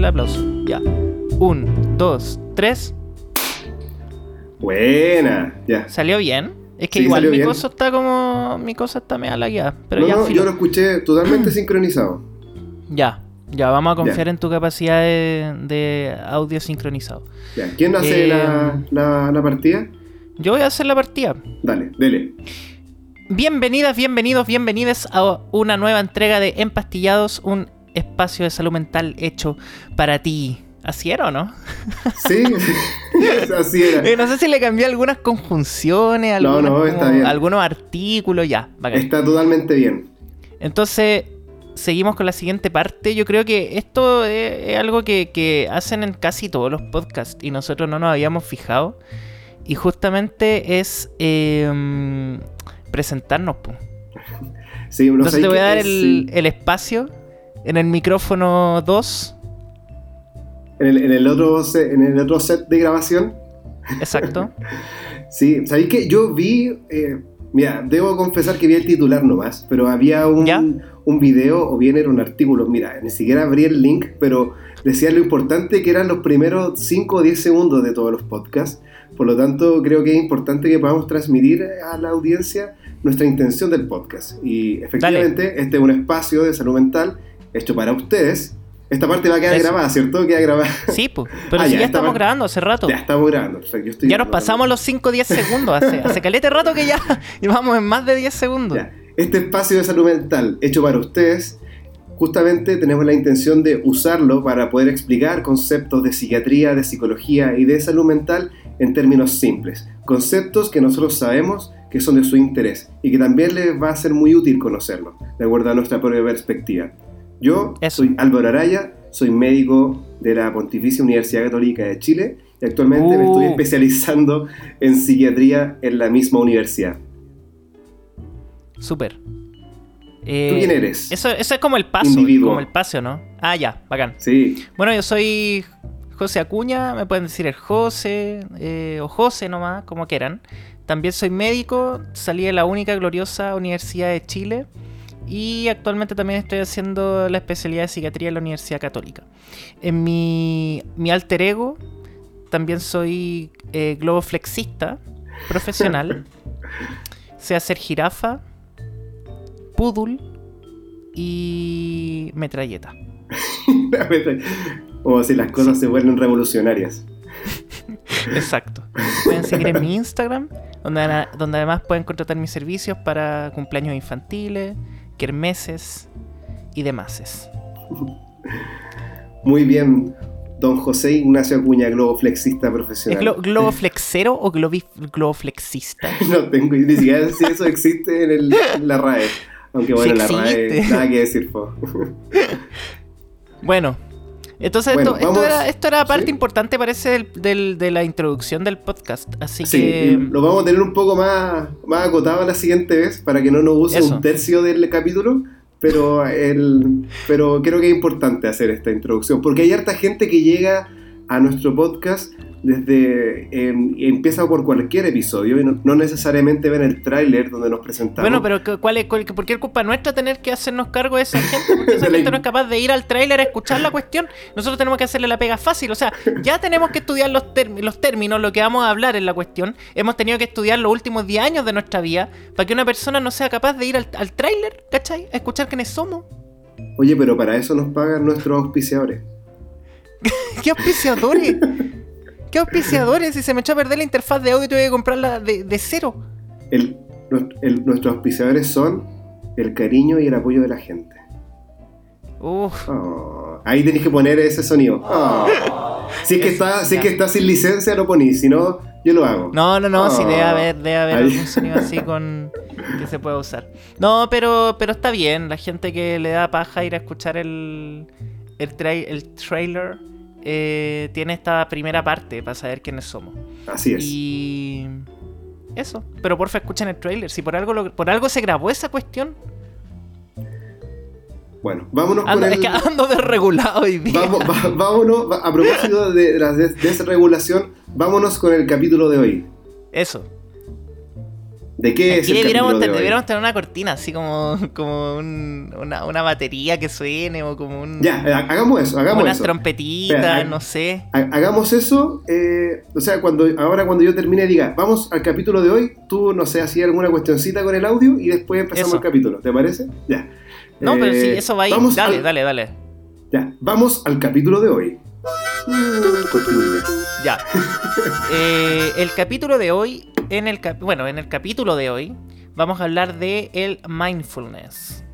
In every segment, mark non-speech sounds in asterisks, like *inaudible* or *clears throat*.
el aplauso. Ya. Un, dos, tres. Buena, ya. ¿Salió bien? Es que Sí, igual mi bien. cosa está como. Mi cosa está media lagueada. Pero no, ya, no, yo lo escuché totalmente *clears throat* sincronizado. ya. Ya, vamos a confiar Ya. en tu capacidad de, de audio sincronizado. Ya. ¿Quién hace Eh, la, la, la partida? Yo voy a hacer la partida. Dale, dele. Bienvenidas, bienvenidos, bienvenidas a una nueva entrega de Empastillados, un espacio de salud mental hecho para ti. ¿Así era o no? Sí, *laughs* *laughs* así era. Eh, no sé si le cambié algunas conjunciones, No, algunas no, está como- bien. algunos artículos, ya. bacán. Está totalmente bien. Entonces, seguimos con la siguiente parte. Yo creo que esto es, algo que, que hacen en casi todos los podcasts y nosotros no nos habíamos fijado. Y justamente es eh, presentarnos. po. Sí, Entonces te voy a dar es, el, sí. el espacio en el micrófono 2. en, el, en el otro set, en el otro set de grabación. Exacto. *laughs* Sí, ¿sabéis que yo vi, eh, mira, debo confesar que vi el titular nomás, pero había un, ¿Ya? un video o bien era un artículo, mira, ni siquiera abrí el link, pero decía lo importante que eran los primeros 5 o 10 segundos de todos los podcasts, por lo tanto creo que es importante que podamos transmitir a la audiencia nuestra intención del podcast. Y efectivamente, este es un espacio de salud mental hecho para ustedes. Esta parte va a quedar Eso. grabada, ¿cierto? Queda grabada. Sí, pues. Pero Ah, si ya, ya esta estamos parte- grabando hace rato. Ya estamos grabando, perfecto. Yo estoy Ya nos grabando. pasamos los 5 o 10 segundos. Hace, hace calete rato que ya *laughs* llevamos en más de 10 segundos. Ya. Este espacio de salud mental hecho para ustedes, justamente tenemos la intención de usarlo para poder explicar conceptos de psiquiatría, de psicología y de salud mental en términos simples. Conceptos que nosotros sabemos que son de su interés y que también les va a ser muy útil conocerlo, de acuerdo a nuestra propia perspectiva. Yo Eso. soy Álvaro Araya, soy médico de la Pontificia Universidad Católica de Chile y actualmente me estoy Uh. especializando en psiquiatría en la misma universidad. Súper. ¿Tú Eh, quién eres? Eso, eso es como el paso. Individuo. Como el paseo, ¿no? Ah, ya, bacán. Sí, Bueno, yo soy José Acuña, me pueden decir el José eh, o José nomás, como quieran. También soy médico, salí de la única gloriosa Universidad de Chile y actualmente también estoy haciendo la especialidad de psiquiatría en la Universidad Católica. En mi, mi alter ego también soy eh, globoflexista profesional. *laughs* sé hacer jirafa, poodle y metralleta. *laughs* Como si las cosas se vuelven revolucionarias. *laughs* Exacto. Pueden seguir en mi Instagram, donde, donde además pueden contratar mis servicios para cumpleaños infantiles, kermeses y demás. *laughs* Muy bien, don José Ignacio Acuña, globoflexista ¿Es profesional. glo- *laughs* globoflexero o globoflexista? *laughs* no tengo ni siquiera si eso existe en, el- en la RAE. Aunque bueno, Sí la RAE, nada que decir, po. Bueno, entonces Bueno, esto, esto vamos- era, esto era parte sí. importante, parece, del, del- de la introducción del podcast. Así Sí, que. lo vamos a tener un poco más, más acotado la siguiente vez para que no nos use Eso. un tercio del capítulo. Pero, el, pero creo que es importante hacer esta introducción porque hay harta gente que llega a nuestro podcast desde eh, y empieza por cualquier episodio y no, no necesariamente ven el tráiler donde nos presentamos. Bueno, pero ¿cu- ¿cuál es, cuál- ¿por qué es culpa nuestra tener que hacernos cargo de esa *laughs* gente? Porque esa gente no es capaz de ir al tráiler a escuchar la cuestión. Nosotros tenemos que hacerle la pega fácil. O sea, ya tenemos que estudiar los, los términos, lo que vamos a hablar en la cuestión. Hemos tenido que estudiar los últimos 10 años de nuestra vida para que una persona no sea capaz de ir al, al tráiler, ¿cachai? A escuchar quiénes somos. Oye, pero para eso nos pagan nuestros auspiciadores. *laughs* ¿Qué auspiciadores? ¿Qué auspiciadores? Si se me echó a perder la interfaz de audio, tuve que comprarla de, de cero. El- nuestro- el- nuestros auspiciadores son el cariño y el apoyo de la gente. Uf. Oh, ahí tenéis que poner ese sonido. Oh. *laughs* Si, es que está, si es que está sin licencia, lo ponís. Si no, yo lo hago. No, no, no, Oh. debe haber, debe haber Ahí. algún sonido así *laughs* con que se pueda usar. No, pero, pero está bien, la gente que le da paja ir a escuchar el, el, el trailer eh, tiene esta primera parte para saber quiénes somos. Así es. Y eso, pero porfa escuchen el trailer, si por algo lo- por algo se grabó esa cuestión, Bueno, vámonos ando, con es el. que ando desregulado hoy día. Vamos, va- vámonos, a propósito de, la des- desregulación, vámonos con el capítulo de hoy. Eso. ¿De qué es Aquí el debiéramos, de hoy? debiéramos tener una cortina, así como, como un- una, una batería que suene o como un, Ya, eh, hagamos eso, hagamos unas eso. trompetitas, Espera, no sé. Ha- Hagamos eso, eh, o sea, cuando ahora cuando yo termine diga, vamos al capítulo de hoy, tú, no sé, hacías alguna cuestioncita con el audio y después empezamos Eso. el capítulo, ¿te parece? Ya. No, pero sí, Eh, eso va ahí. vamos Dale, al- dale, dale. Ya, vamos al capítulo de hoy. Cortinilla. Ya. *laughs* Eh, el capítulo de hoy, en el bueno, en el capítulo de hoy, vamos a hablar de el mindfulness.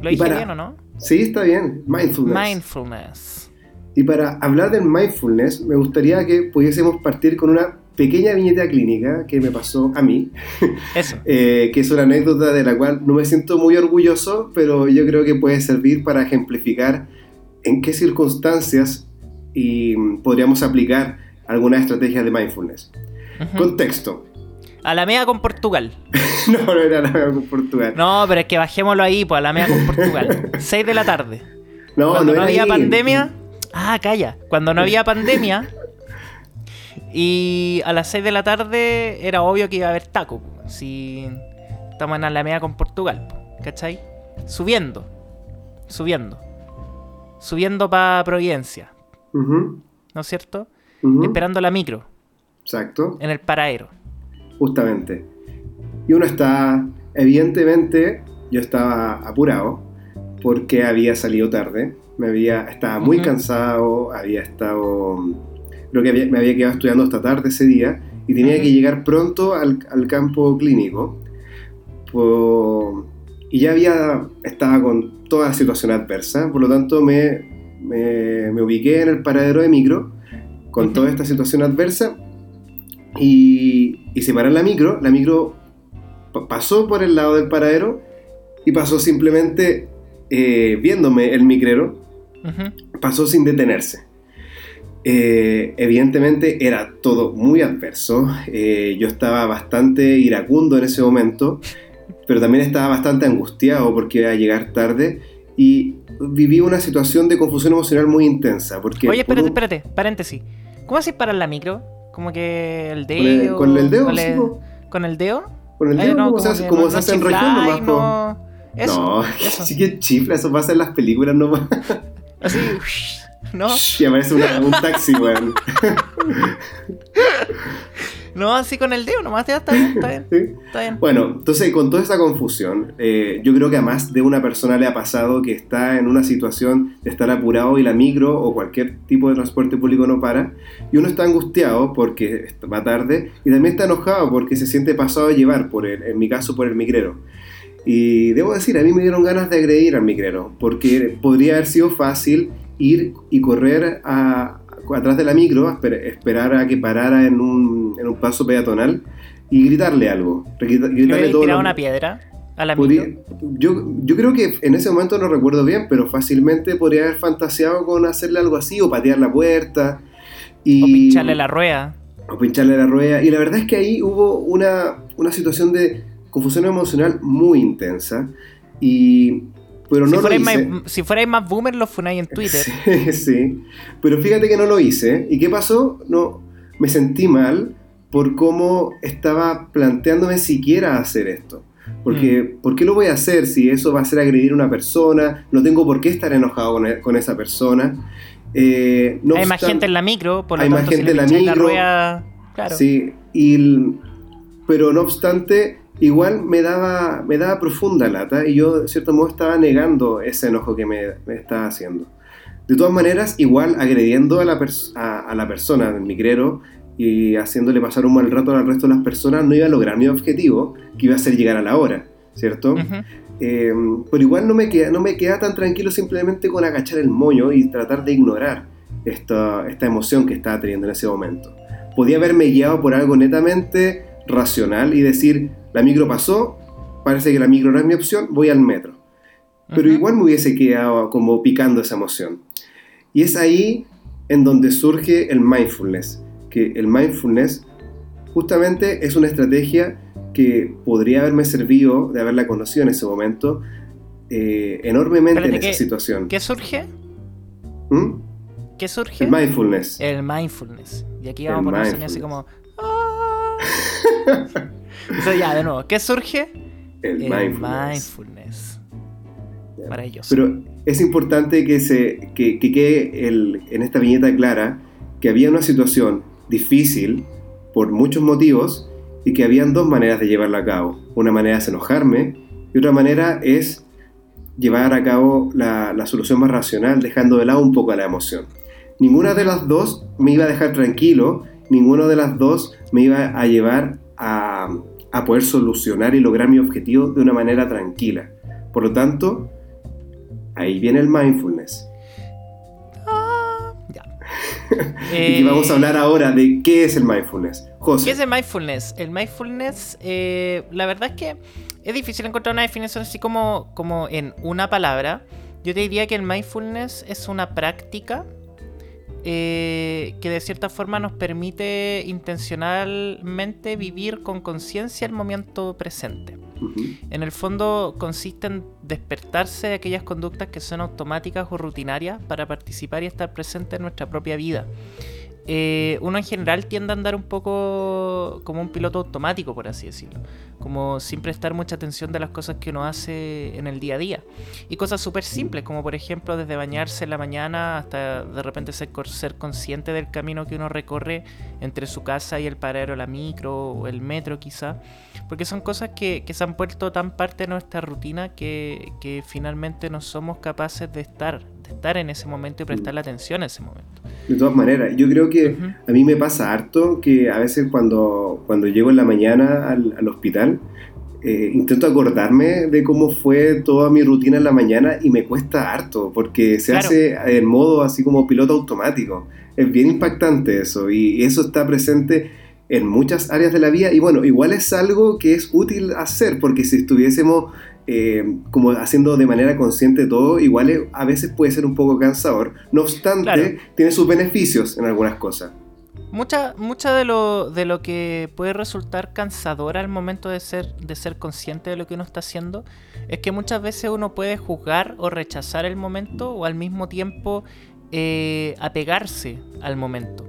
¿Lo dije para- bien o no? Sí, está bien, mindfulness. Mindfulness. Y para hablar del mindfulness, me gustaría que pudiésemos partir con una pequeña viñeta clínica que me pasó a mí, *laughs* Eso. eh, que es una anécdota de la cual no me siento muy orgulloso, pero yo creo que puede servir para ejemplificar en qué circunstancias y mm, podríamos aplicar algunas estrategias de mindfulness. Ujú. Contexto. A la mea con Portugal. *laughs* no, no era nada con Portugal. No, pero es que bajémoslo ahí, pues a la mea con Portugal. *laughs* 6 de la tarde. no, Cuando no, había ahí. pandemia. Ah, calla. Cuando no había pandemia. *laughs* Y a las 6 de la tarde era obvio que iba a haber taco. Si estamos en Alameda con Portugal. po, ¿Cachai? Subiendo. Subiendo. Subiendo para Providencia. ¿No es cierto? Esperando la micro. Exacto. En el paradero. Justamente. Y uno está, evidentemente, yo estaba apurado porque había salido tarde, me había, estaba muy cansado, había estado, creo que había- me había quedado estudiando hasta tarde ese día y tenía que llegar pronto al, al campo clínico. Y ya había, estaba con toda la situación adversa, por lo tanto me, me, me ubiqué en el paradero de micro con toda esta situación adversa y, y se paró en la micro, la micro pa- pasó por el lado del paradero y pasó simplemente eh, viéndome el micrero, pasó sin detenerse. Eh, evidentemente era todo muy adverso, eh, yo estaba bastante iracundo en ese momento, pero también estaba bastante angustiado porque iba a llegar tarde y viví una situación de confusión emocional muy intensa. Porque Oye, espérate, un- espérate. Paréntesis. ¿Cómo haces para la micro? Como que el dedo. con el dedo, ¿Con el, po. con el dedo? Con el dedo, no, como se hace, que como no- se no hace en región nomás, no- Eso, *laughs* no, eso. sí que chifla, eso pasa en las películas nomás. Así, *laughs* ¿no? *laughs* Y aparece una- un taxi, weón. *laughs* No, así con el dedo nomás, ya está bien, está bien, *laughs* ¿Sí? está bien. Bueno, entonces con toda esa confusión, eh, yo creo que a más de una persona le ha pasado que está en una situación de estar apurado y la micro o cualquier tipo de transporte público no para, y uno está angustiado porque va tarde y también está enojado porque se siente pasado a llevar, por el, en mi caso por el migrero. Y debo decir, a mí me dieron ganas de agredir al migrero, porque podría haber sido fácil ir y correr a- atrás de la micro, esperar a que parara en un, en un paso peatonal y gritarle algo. Grita- ¿Le Gritarle todo lo- una piedra a la micro? yo, yo creo que en ese momento no recuerdo bien, pero fácilmente podría haber fantaseado con hacerle algo así o patear la puerta. Y, O pincharle la rueda. o pincharle la rueda. Y la verdad es que ahí hubo una, una situación de confusión emocional muy intensa. Y, pero no si, lo fuerais hice. más, si fuerais más boomer, lo funáis en Twitter. *laughs* Sí, sí. Pero fíjate que no lo hice. ¿Y qué pasó? No, me sentí mal por cómo estaba planteándome siquiera hacer esto. Porque, Mm. ¿por qué lo voy a hacer si eso va a ser agredir a una persona? No tengo por qué estar enojado con, con esa persona. Eh, no hay más gente en la micro, por lo hay más tanto, gente en la la micro. rueda. Claro. Sí, y pero no obstante, igual me daba, me daba profunda lata y yo de cierto modo estaba negando ese enojo que me, me estaba haciendo. De todas maneras, igual agrediendo a la, a, a la persona del migrero y haciéndole pasar un mal rato al resto de las personas, no iba a lograr mi objetivo, que iba a ser llegar a la hora, ¿cierto? Eh, pero igual no me, queda, no me queda tan tranquilo simplemente con agachar el moño y tratar de ignorar esta, esta emoción que estaba teniendo en ese momento. Podía haberme guiado por algo netamente racional y decir, la micro pasó, parece que la micro no es mi opción, voy al metro. Pero Ujú. igual me hubiese quedado como picando esa emoción. Y es ahí en donde surge el mindfulness, que el mindfulness justamente es una estrategia que podría haberme servido de haberla conocido en ese momento eh, enormemente Espérate, en esa ¿qué- situación. ¿Qué surge? ¿Mm? ¿Qué surge? El mindfulness. El mindfulness. Y aquí El vamos a poner así como. *laughs* Entonces ya, de nuevo, ¿qué surge? El, El mindfulness. mindfulness. Maravilloso. Pero es importante que, se, que, que quede el- en esta viñeta clara que había una situación difícil por muchos motivos y que habían dos maneras de llevarla a cabo. Una manera es enojarme y otra manera es llevar a cabo la, la solución más racional, dejando de lado un poco la emoción. Ninguna de las dos me iba a dejar tranquilo, ninguna de las dos me iba a llevar a, a poder solucionar y lograr mi objetivo de una manera tranquila. Por lo tanto, ahí viene el mindfulness. Ya. *laughs* Y vamos a Eh, hablar ahora de qué es el mindfulness. José. ¿Qué es el mindfulness? El mindfulness, eh, la verdad es que es difícil encontrar una definición así como, como en una palabra. Yo te diría que el mindfulness es una práctica eh, que de cierta forma nos permite intencionalmente vivir con conciencia el momento presente. En el fondo consiste en despertarse de aquellas conductas que son automáticas o rutinarias para participar y estar presente en nuestra propia vida. Eh, uno en general tiende a andar un poco como un piloto automático, por así decirlo. Como sin prestar mucha atención de las cosas que uno hace en el día a día. Y cosas súper simples, como por ejemplo desde bañarse en la mañana hasta de repente ser, consciente del camino que uno recorre entre su casa y el paradero, la micro o el metro quizá. Porque son cosas que, se han vuelto tan parte de nuestra rutina que finalmente no somos capaces de estar, estar en ese momento y prestarle atención a ese momento. De todas maneras, yo creo que a mí me pasa harto que a veces cuando, cuando llego en la mañana al, al hospital, eh, intento acordarme de cómo fue toda mi rutina en la mañana y me cuesta harto, porque se Claro. hace en modo así como piloto automático. Es bien impactante eso y eso está presente en muchas áreas de la vida y bueno, igual es algo que es útil hacer, porque si estuviésemos eh, como haciendo de manera consciente todo, igual a veces puede ser un poco cansador. No obstante, Claro. tiene sus beneficios en algunas cosas. Mucha, mucha de lo, de lo que puede resultar cansador al momento de ser, de ser consciente de lo que uno está haciendo es que muchas veces uno puede juzgar o rechazar el momento o al mismo tiempo eh, apegarse al momento.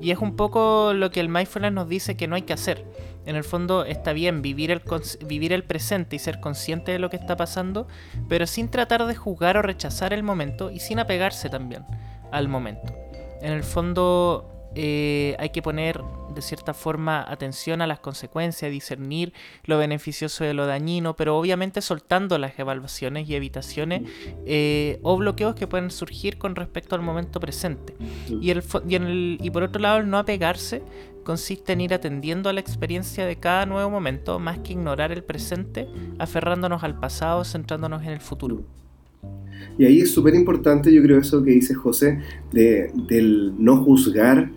Y es un poco lo que el mindfulness nos dice que no hay que hacer. En el fondo está bien vivir el, vivir el presente y ser consciente de lo que está pasando, pero sin tratar de juzgar o rechazar el momento y sin apegarse también al momento. En el fondo eh, hay que poner de cierta forma atención a las consecuencias, discernir lo beneficioso de lo dañino, pero obviamente soltando las evaluaciones y evitaciones eh, o bloqueos que pueden surgir con respecto al momento presente. Y, el, fo- y, en el- y por otro lado, el no apegarse consiste en ir atendiendo a la experiencia de cada nuevo momento más que ignorar el presente, aferrándonos al pasado, centrándonos en el futuro. Y ahí es súper importante, yo creo, eso que dice José, de, del no juzgar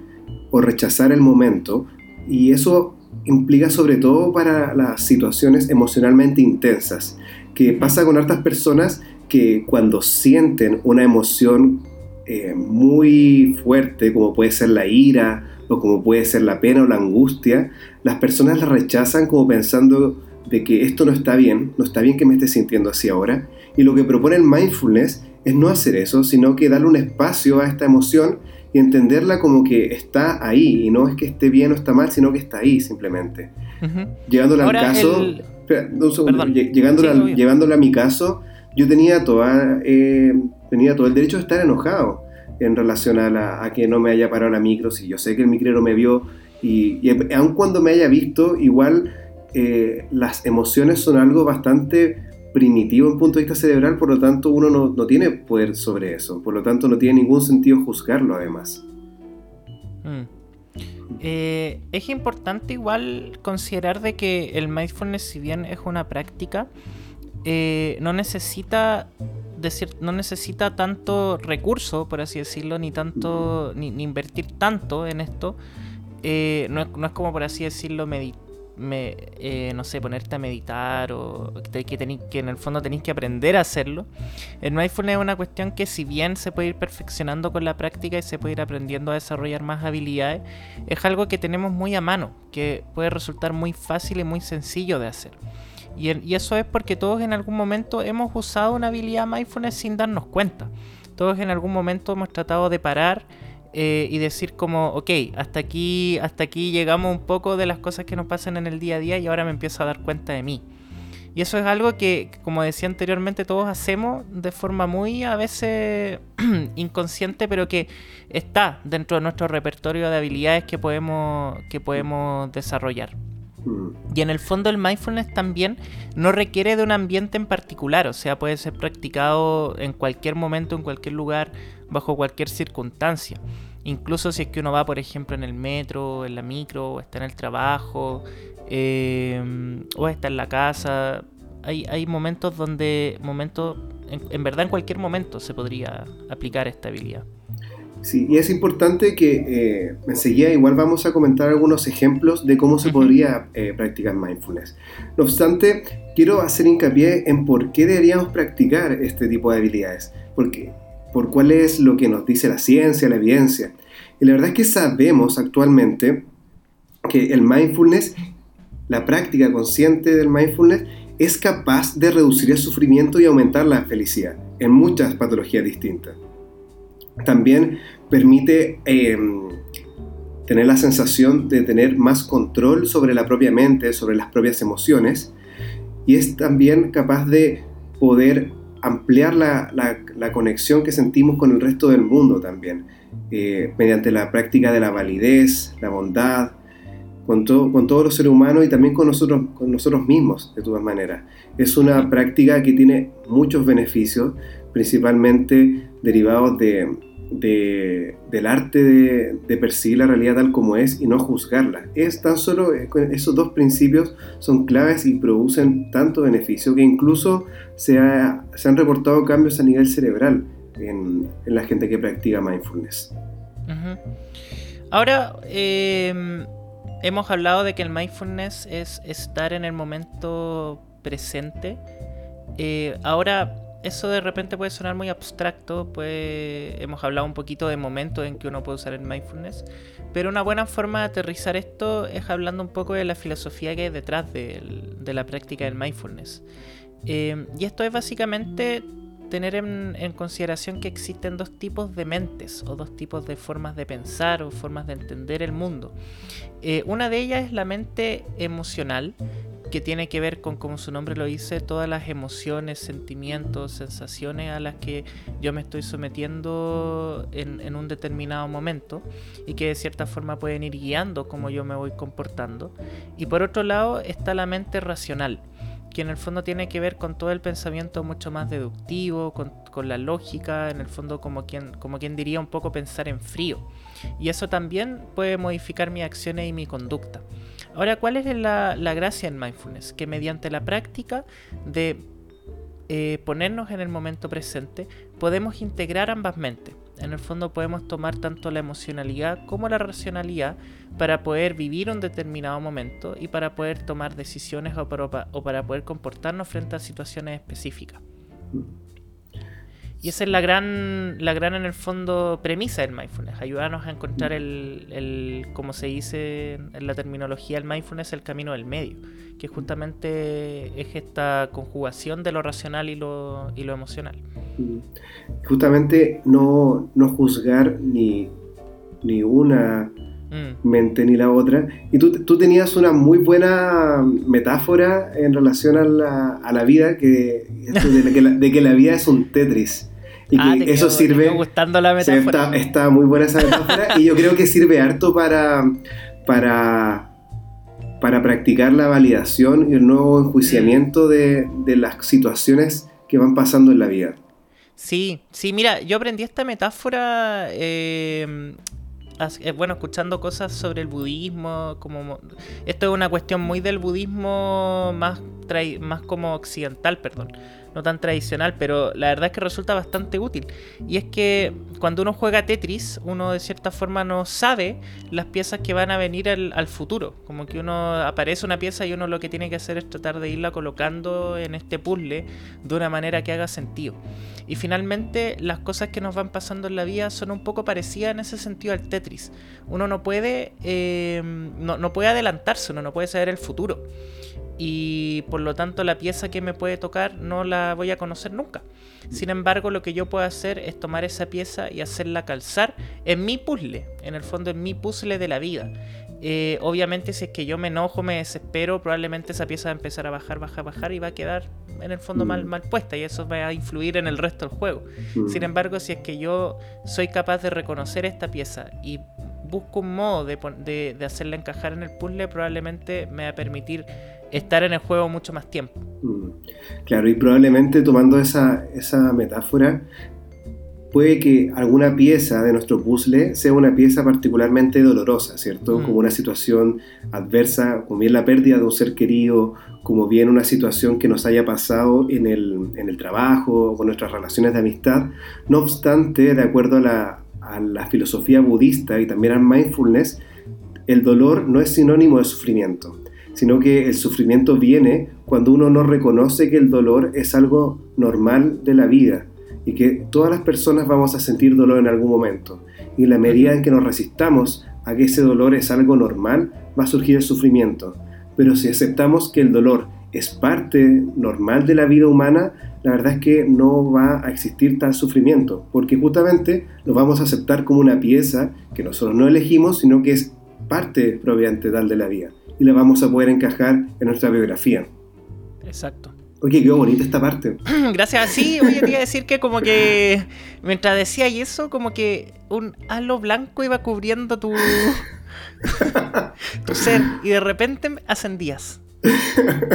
o rechazar el momento. Y eso implica sobre todo para las situaciones emocionalmente intensas, que pasa con hartas personas que cuando sienten una emoción eh, muy fuerte, como puede ser la ira, o como puede ser la pena o la angustia, las personas la rechazan como pensando de que esto no está bien, no está bien que me esté sintiendo así ahora, y lo que propone el mindfulness es no hacer eso, sino que darle un espacio a esta emoción y entenderla como que está ahí, y no es que esté bien o está mal, sino que está ahí simplemente. Ahora, al caso, el- espera, un segundo, Perdón. lle- llevándola, Sí, obvio. llevándola a mi caso, yo tenía, toda, eh, tenía todo el derecho de estar enojado en relación a, la- a que no me haya parado la micro, si yo sé que el micrero me vio, y, y aun cuando me haya visto, igual eh, las emociones son algo bastante primitivo en punto de vista cerebral, por lo tanto uno no, no tiene poder sobre eso, por lo tanto no tiene ningún sentido juzgarlo además. Mm. Eh, es importante igual considerar de que el mindfulness, si bien es una práctica, eh, no necesita decir, no necesita tanto recurso, por así decirlo, ni tanto, ni, ni invertir tanto en esto. Eh, no, es, no es como por así decirlo medi- me, eh, no sé, ponerte a meditar o que, tení- que en el fondo tenéis que aprender a hacerlo. El mindfulness es una cuestión que si bien se puede ir perfeccionando con la práctica y se puede ir aprendiendo a desarrollar más habilidades, es algo que tenemos muy a mano, que puede resultar muy fácil y muy sencillo de hacer. Y, y eso es porque todos en algún momento hemos usado una habilidad mindfulness sin darnos cuenta. Todos en algún momento hemos tratado de parar eh, y decir como, ok, hasta aquí, hasta aquí llegamos un poco de las cosas que nos pasan en el día a día y ahora me empiezo a dar cuenta de mí. Y eso es algo que, como decía anteriormente, todos hacemos de forma muy a veces *clears throat* inconsciente, pero que está dentro de nuestro repertorio de habilidades que podemos, que podemos desarrollar. Y en el fondo el mindfulness también no requiere de un ambiente en particular, o sea, puede ser practicado en cualquier momento, en cualquier lugar, bajo cualquier circunstancia. Incluso si es que uno va, por ejemplo, en el metro, en la micro, o está en el trabajo, eh, o está en la casa. Hay, hay momentos donde, momentos, en, verdad en cualquier momento se podría aplicar esta habilidad. Sí, y es importante que eh, enseguida igual vamos a comentar algunos ejemplos de cómo se podría eh, practicar mindfulness. No obstante, quiero hacer hincapié en por qué deberíamos practicar este tipo de habilidades, porque, por cuál es lo que nos dice la ciencia, la evidencia. Y la verdad es que sabemos actualmente que el mindfulness la práctica consciente del mindfulness es capaz de reducir el sufrimiento y aumentar la felicidad en muchas patologías distintas. También permite em, tener la sensación de tener más control sobre la propia mente, sobre las propias emociones, y es también capaz de poder ampliar la, conexión que sentimos con el resto del mundo también, eh, mediante la práctica de la validez, la bondad, con, con todos los seres humanos y también con nosotros, con nosotros mismos, de todas maneras. Es una práctica que tiene muchos beneficios, principalmente derivados de, del arte de, percibir la realidad tal como es y no juzgarla. Es tan solo eh, esos dos principios son claves y producen tanto beneficio que incluso se, se han reportado cambios a nivel cerebral en, en la gente que practica mindfulness. Ahora, eh hemos hablado de que el mindfulness es estar en el momento presente. Eh, ahora, eso de repente puede sonar muy abstracto, pues hemos hablado un poquito de momentos en que uno puede usar el mindfulness, pero una buena forma de aterrizar esto es hablando un poco de la filosofía que hay detrás de, la práctica del mindfulness. Eh, y esto es básicamente tener en, consideración que existen dos tipos de mentes o dos tipos de formas de pensar o formas de entender el mundo. Eh, una de ellas es la mente emocional, que tiene que ver con, como su nombre lo dice, todas las emociones, sentimientos, sensaciones a las que yo me estoy sometiendo en, un determinado momento y que de cierta forma pueden ir guiando cómo yo me voy comportando. Y por otro lado está la mente racional, que en el fondo tiene que ver con todo el pensamiento mucho más deductivo, con, la lógica, en el fondo como quien, como quien diría un poco pensar en frío. Y eso también puede modificar mis acciones y mi conducta. Ahora, ¿cuál es la, la gracia en mindfulness? Que mediante la práctica de eh, ponernos en el momento presente, podemos integrar ambas mentes. En el fondo podemos tomar tanto la emocionalidad como la racionalidad para poder vivir un determinado momento y para poder tomar decisiones o para, o para poder comportarnos frente a situaciones específicas. Y esa es la gran, la gran en el fondo premisa del mindfulness, ayudarnos a encontrar el, el, como se dice en la terminología del mindfulness, el camino del medio, que justamente es esta conjugación de lo racional y lo, y lo emocional. Mm. Justamente no, no juzgar ni, ni una mm. mente ni la otra. Y tú, tú, tenías una muy buena metáfora en relación a la, a la vida, que, de, que la, de que la vida es un Tetris. Y ah, que eso sirve. gustando la metáfora. está, muy buena esa metáfora y yo creo que sirve harto para, para, para practicar la validación y el nuevo enjuiciamiento de, de las situaciones que van pasando en la vida. Sí, sí, mira, yo aprendí esta metáfora. Eh, eh, bueno, escuchando cosas sobre el budismo, como esto es una cuestión muy del budismo más, más como occidental, perdón no tan tradicional, pero la verdad es que resulta bastante útil. Y es que cuando uno juega Tetris, uno de cierta forma no sabe las piezas que van a venir al, futuro. Como que uno aparece una pieza y uno lo que tiene que hacer es tratar de irla colocando en este puzzle de una manera que haga sentido. Y finalmente las cosas que nos van pasando en la vida son un poco parecidas en ese sentido al Tetris. Uno no puede, eh, no, no puede adelantarse, uno no puede saber el futuro y por lo tanto la pieza que me puede tocar no la voy a conocer nunca. Sin embargo, lo que yo puedo hacer es tomar esa pieza y hacerla calzar en mi puzzle, en el fondo en mi puzzle de la vida. Eh, obviamente si es que yo me enojo, me desespero, probablemente esa pieza va a empezar a bajar, bajar, bajar y va a quedar en el fondo mal, mm. mal puesta y eso va a influir en el resto del juego. Mm. Sin embargo, si es que yo soy capaz de reconocer esta pieza y busco un modo de, de, hacerla encajar en el puzzle, probablemente me va a permitir estar en el juego mucho más tiempo. Mm. Claro, y probablemente tomando esa, esa metáfora, puede que alguna pieza de nuestro puzzle sea una pieza particularmente dolorosa, ¿cierto? Mm. Como una situación adversa, como bien la pérdida de un ser querido, como bien una situación que nos haya pasado en el, en el trabajo o con nuestras relaciones de amistad. No obstante, de acuerdo a la, a la filosofía budista y también al mindfulness, el dolor no es sinónimo de sufrimiento, sino que el sufrimiento viene cuando uno no reconoce que el dolor es algo normal de la vida y que todas las personas vamos a sentir dolor en algún momento. Y en la medida en que nos resistamos a que ese dolor es algo normal, va a surgir el sufrimiento. Pero si aceptamos que el dolor es parte normal de la vida humana, la verdad es que no va a existir tal sufrimiento, porque justamente lo vamos a aceptar como una pieza que nosotros no elegimos, sino que es parte propiamente tal de la vida, y la vamos a poder encajar en nuestra biografía. Exacto. Oye, qué bonita esta parte. *clears throat* Gracias. Sí, voy a decir que como que mientras decía y eso, como que un halo blanco iba cubriendo tu, tu ser y de repente ascendías.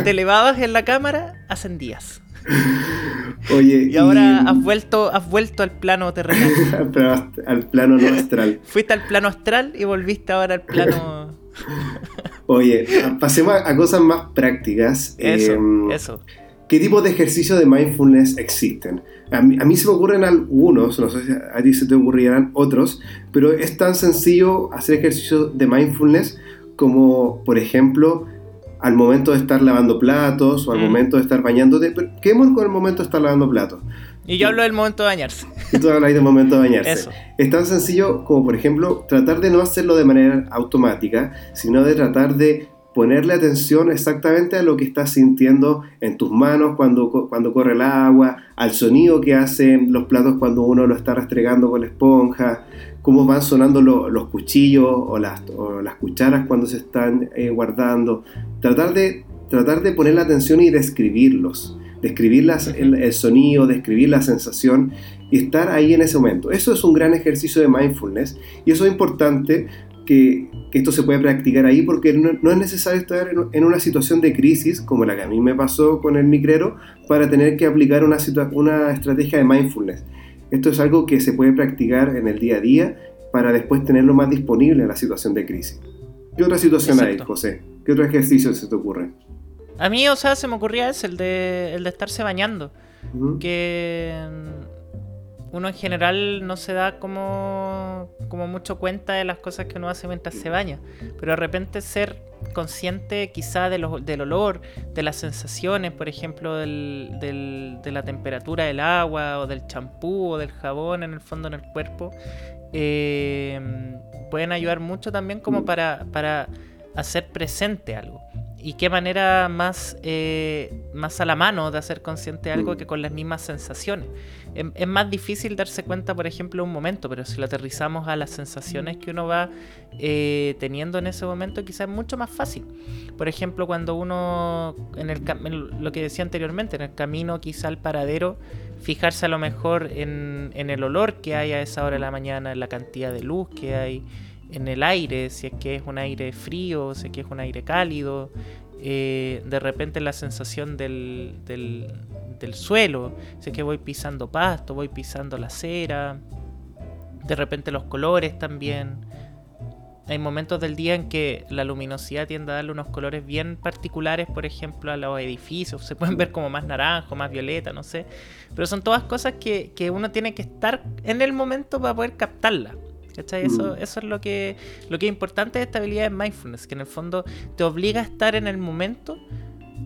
Te elevabas en la cámara, ascendías. *laughs* Oye, y ahora has vuelto has vuelto al plano terrenal. *laughs* al plano no astral. *laughs* Fuiste al plano astral y volviste ahora al plano. Oye, pasemos a, cosas más prácticas. Eso, em, eso. ¿Qué tipo de ejercicios de mindfulness existen? A mí, se me ocurren algunos, no sé si a ti se te ocurrirán otros, pero es tan sencillo hacer ejercicios de mindfulness como, por ejemplo, al momento de estar lavando platos o al mm. momento de estar bañándote. ¿Qué hemos con el momento de estar lavando platos? Y yo hablo del momento de bañarse. Y tú hablas del momento de bañarse. Es tan sencillo como, por ejemplo, tratar de no hacerlo de manera automática, sino de tratar de ponerle atención exactamente a lo que estás sintiendo en tus manos cuando, cuando corre el agua, al sonido que hacen los platos cuando uno lo está restregando con la esponja, cómo van sonando los cuchillos o las, las, cucharas cuando se están eh, guardando. Tratar de, tratar de poner la atención y describirlos, describir el, el sonido, describir la sensación y estar ahí en ese momento. Eso es un gran ejercicio de mindfulness y eso es importante que, esto se puede practicar ahí porque no, es necesario estar en, una situación de crisis como la que a mí me pasó con el micrero para tener que aplicar una, una estrategia de mindfulness. Esto es algo que se puede practicar en el día a día para después tenerlo más disponible en la situación de crisis. ¿Qué otra situación hay, José? ¿Qué otro ejercicio se te ocurre? A mí, o sea, se me ocurría ese, el de, el de estarse bañando. Que uno en general no se da como, como mucho cuenta de las cosas que uno hace mientras se baña. Pero de repente ser consciente quizá de del olor, de las sensaciones, por ejemplo, del, de la temperatura del agua o del champú o del jabón en el fondo en el cuerpo, eh, pueden ayudar mucho también como para, para hacer presente algo y qué manera más, eh, más a la mano de hacer consciente algo que con las mismas sensaciones. Es, más difícil darse cuenta, por ejemplo, un momento, pero si lo aterrizamos a las sensaciones que uno va eh, teniendo en ese momento, quizás es mucho más fácil. Por ejemplo, cuando uno, en, el, lo que decía anteriormente, en el camino quizá al paradero, fijarse a lo mejor en, en el olor que hay a esa hora de la mañana, en la cantidad de luz que hay en el aire, si es que es un aire frío, si es que es un aire cálido, eh, de repente la sensación del, del, suelo, si es que voy pisando pasto, voy pisando la cera, de repente los colores también. Hay momentos del día en que la luminosidad tiende a darle unos colores bien particulares, por ejemplo, a los edificios. Se pueden ver como más naranjo, más violeta, no sé. Pero son todas cosas que, que uno tiene que estar en el momento para poder Eso, mm. eso es lo que, lo que es importante de esta habilidad de mindfulness, que en el fondo te obliga a estar en el momento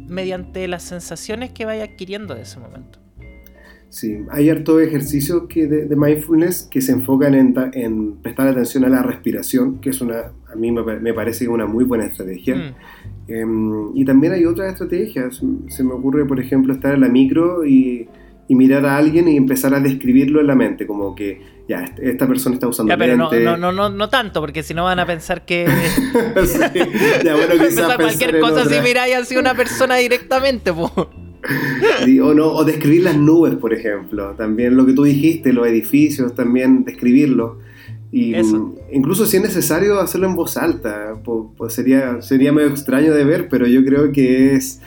mediante las sensaciones que vaya adquiriendo de ese momento. Sí, hay harto ejercicios que de, mindfulness que se enfocan en, prestar atención a la respiración, que es una, a mí me, parece una muy buena estrategia. Mm. Em, y también hay otras estrategias. Se me ocurre, por ejemplo, estar en la micro y, y mirar a alguien y empezar a describirlo en la mente, como que ya, esta persona está usando Ya, pero no, no, no, no, no tanto, porque si no van a pensar que. *laughs* Sí, ya, bueno, *laughs* quizás cualquier cosa si miráis así una persona directamente. *laughs* Sí, o, no, o describir las nubes, por ejemplo. También lo que tú dijiste, los edificios, también describirlo. Y Eso. mm, incluso si es necesario hacerlo en voz alta, pues sería, sería medio extraño de ver, pero yo creo que es,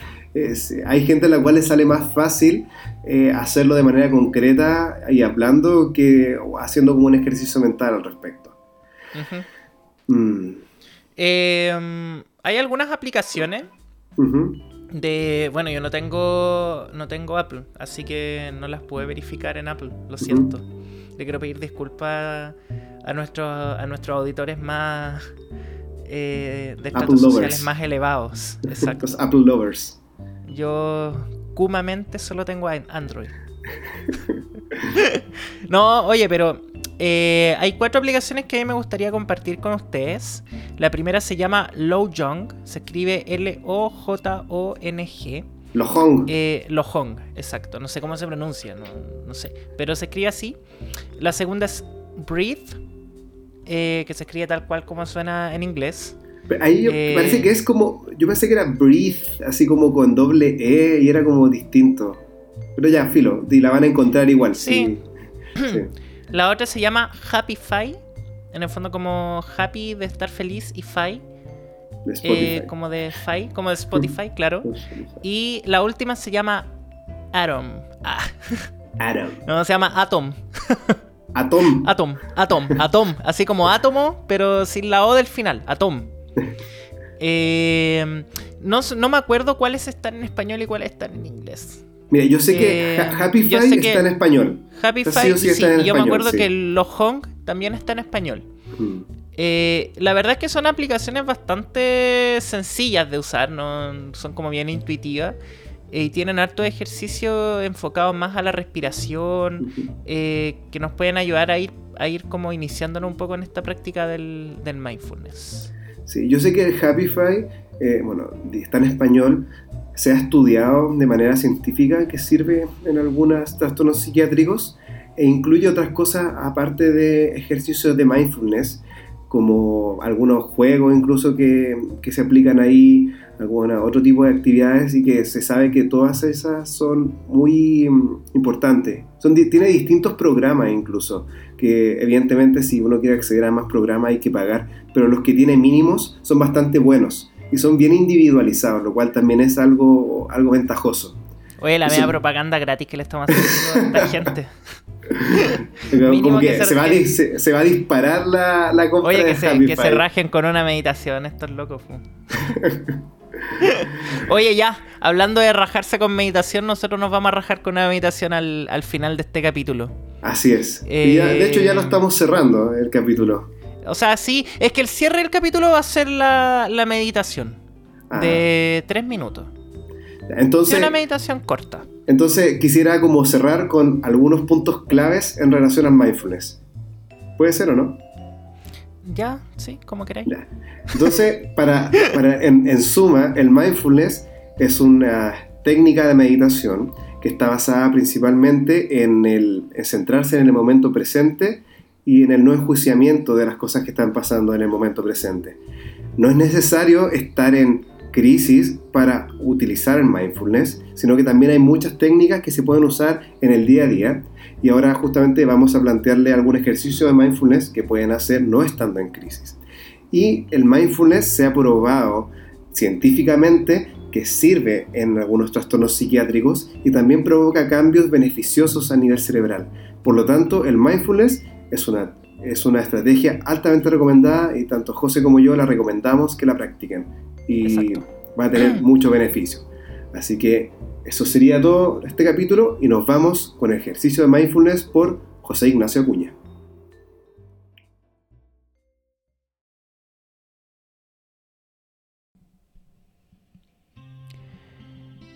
es- hay gente a la cual le sale más fácil eh, hacerlo de manera concreta y hablando que haciendo como un ejercicio mental al respecto. Mm, Eh, hay algunas aplicaciones de. Bueno, yo no tengo. No tengo Apple, así que no las pude verificar en Apple, lo siento. Le quiero pedir disculpas a nuestros, a nuestros auditores más. eh, de lovers. sociales más elevados. *laughs* Exacto. Los Apple lovers. Yo, cumamente, solo tengo an- Android. *laughs* no, oye, pero eh, hay cuatro aplicaciones que a mí me gustaría compartir con ustedes. La primera se llama Lojong, se escribe L-O-J-O-N-G. Lojong. Eh, Lojong, exacto. No sé cómo se pronuncia, no, no sé. Pero se escribe así. La segunda es Breathe, eh, que se escribe tal cual como suena en inglés. Ahí yo- Eh, parece que es como. Yo pensé que era breathe, así como con doble E y era como distinto. Pero ya, filo, y la van a encontrar igual. Sí. Sí. sí. *clears throat* La otra se llama Happify. En el fondo como happy de estar feliz y fi, De eh, como de fi, como de Spotify, claro. Y la última se llama Atom. Ah, Adam. *laughs* no, se llama Atom. Atom. Atom, Atom, Atom. Así como átomo, pero sin la O del final. Atom. Eh, no, me acuerdo cuáles están en español y cuáles están en inglés. Mira, yo sé que Eh, Ha- Happy yo Fi sé que- está en español. Happify, Sí o sí yo me acuerdo sí. que Lojong también está en español. Mm. Eh, la verdad es que son aplicaciones bastante sencillas de usar, ¿no? son como bien intuitivas eh, y tienen harto ejercicio enfocado más a la respiración *laughs* que nos pueden ayudar a ir, a ir como iniciándonos un poco en esta práctica del, del mindfulness. Sí, yo sé que el Happify, eh, bueno, está en español, se ha estudiado de manera científica que sirve en algunos trastornos psiquiátricos e incluye otras cosas aparte de ejercicios de mindfulness, como algunos juegos incluso que, que se aplican ahí, alguna, otro tipo de actividades y que se sabe que todas esas son muy mm, importantes. Son, tiene distintos programas incluso, que evidentemente si uno quiere acceder a más programas hay que pagar, pero los que tiene mínimos son bastante buenos y son bien individualizados, lo cual también es algo, algo ventajoso. Oye, la media propaganda gratis que le estamos haciendo a esta gente. *laughs* Como Mínimo que, que se- va a, di- se, se va a disparar la, la compra Oye, de que se, Happy que se Five. rajen con una meditación, estos locos. *laughs* Oye, ya, hablando de rajarse con meditación, nosotros nos vamos a rajar con una meditación al, al final de este capítulo. Así es. Eh, Y ya- de hecho ya lo estamos cerrando el capítulo. O sea, sí, es que el cierre del capítulo va a ser la, la meditación Ah, de tres minutos. Es entonces, una meditación corta. Entonces quisiera como cerrar con algunos puntos claves en relación al mindfulness. ¿Puede ser o no? Ya, sí, como queráis. Ya. Entonces, para, para- en, en suma, el mindfulness es una técnica de meditación que está basada principalmente en, el, en centrarse en el momento presente y en el no enjuiciamiento de las cosas que están pasando en el momento presente. No es necesario estar en crisis para utilizar el mindfulness, sino que también hay muchas técnicas que se pueden usar en el día a día. Y ahora justamente vamos a plantearle algún ejercicio de mindfulness que pueden hacer no estando en crisis. Y el mindfulness se ha probado científicamente que sirve en algunos trastornos psiquiátricos y también provoca cambios beneficiosos a nivel cerebral. Por lo tanto, el mindfulness es una, es una estrategia altamente recomendada y tanto José como yo la recomendamos que la practiquen. Y Exacto. va a tener mucho beneficio. Así que eso sería todo este capítulo y nos vamos con el ejercicio de mindfulness por José Ignacio Acuña.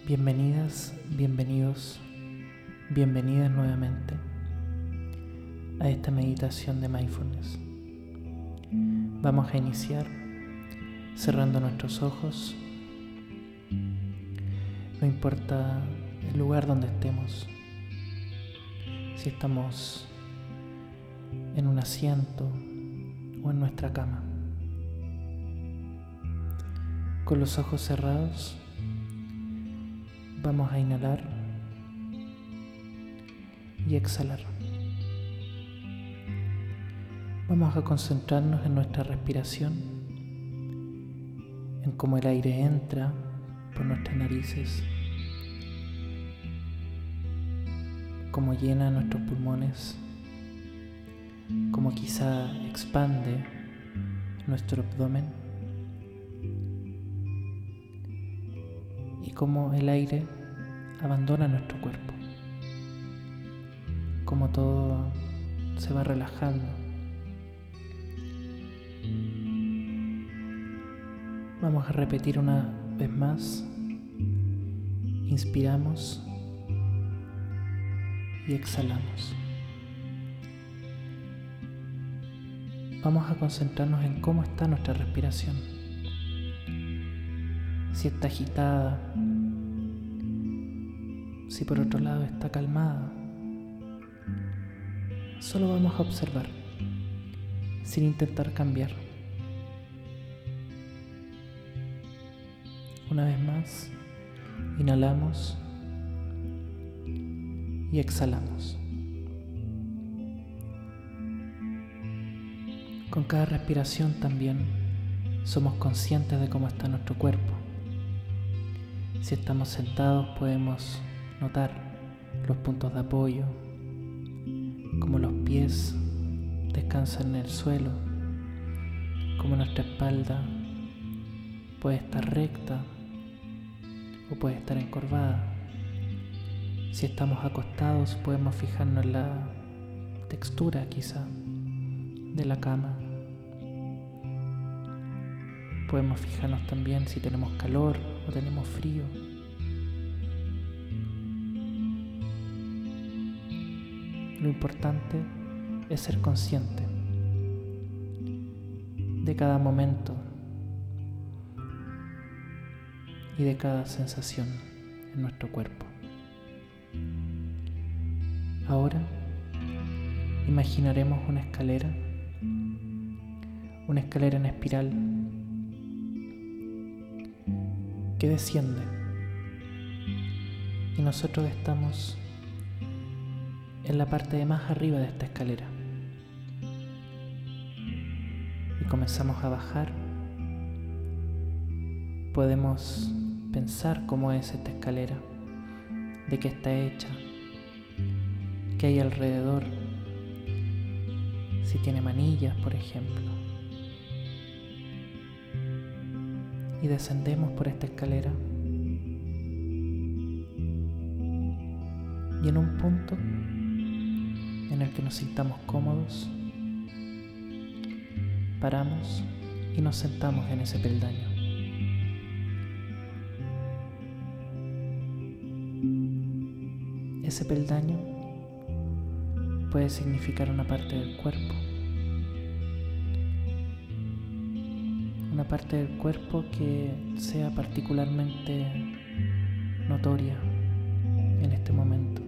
Bienvenidas, bienvenidos, bienvenidas nuevamente a esta meditación de mindfulness. Vamos a iniciar cerrando nuestros ojos No importa el lugar donde estemos, si estamos en un asiento o en nuestra cama. Con los ojos cerrados vamos a inhalar y exhalar. Vamos a concentrarnos en nuestra respiración, en cómo el aire entra por nuestras narices, cómo llena nuestros pulmones, cómo quizá expande nuestro abdomen y cómo el aire abandona nuestro cuerpo, cómo todo se va relajando Vamos a repetir una vez más. Inspiramos y exhalamos. Vamos a concentrarnos en cómo está nuestra respiración. Si está agitada, si por otro lado está calmada. Solo vamos a observar, sin intentar cambiar. Una vez más, inhalamos y exhalamos. Con cada respiración también somos conscientes de cómo está nuestro cuerpo. Si estamos sentados podemos notar los puntos de apoyo, como los pies descansan en el suelo, como nuestra espalda puede estar recta o puede estar encorvada. Si estamos acostados podemos fijarnos en la textura quizá de la cama. Podemos fijarnos también si tenemos calor o tenemos frío. Lo importante es ser consciente de cada momento y de cada sensación en nuestro cuerpo. Ahora imaginaremos una escalera, una escalera en espiral que desciende. Y nosotros estamos en la parte de más arriba de esta escalera. Y comenzamos a bajar. Podemos pensar cómo es esta escalera, de qué está hecha, qué hay alrededor, si tiene manillas, por ejemplo. Y descendemos por esta escalera. Y en un punto en el que nos sintamos cómodos, paramos y nos sentamos en ese peldaño. Ese peldaño puede significar una parte del cuerpo. Una parte del cuerpo que sea particularmente notoria en este momento.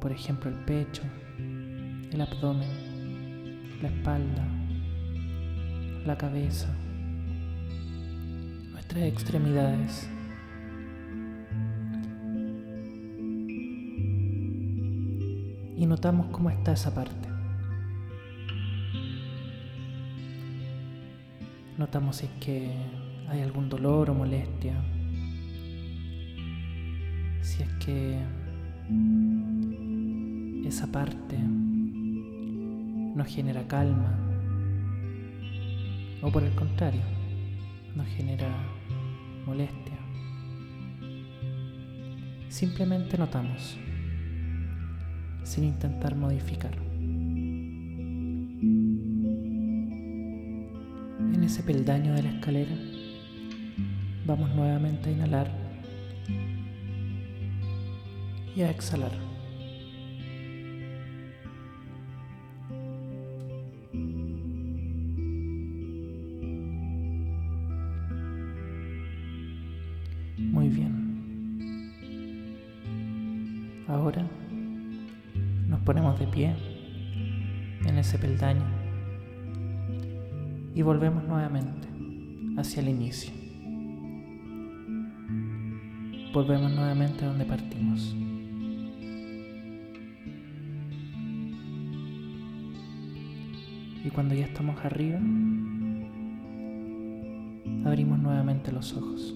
Por ejemplo, el pecho, el abdomen, la espalda, la cabeza, nuestras extremidades. Y notamos cómo está esa parte. Notamos si es que hay algún dolor o molestia. Si es que esa parte nos genera calma. O por el contrario, nos genera molestia. Simplemente notamos sin intentar modificar. En ese peldaño de la escalera vamos nuevamente a inhalar y a exhalar. Y volvemos nuevamente hacia el inicio. Volvemos nuevamente a donde partimos. Y cuando ya estamos arriba, abrimos nuevamente los ojos.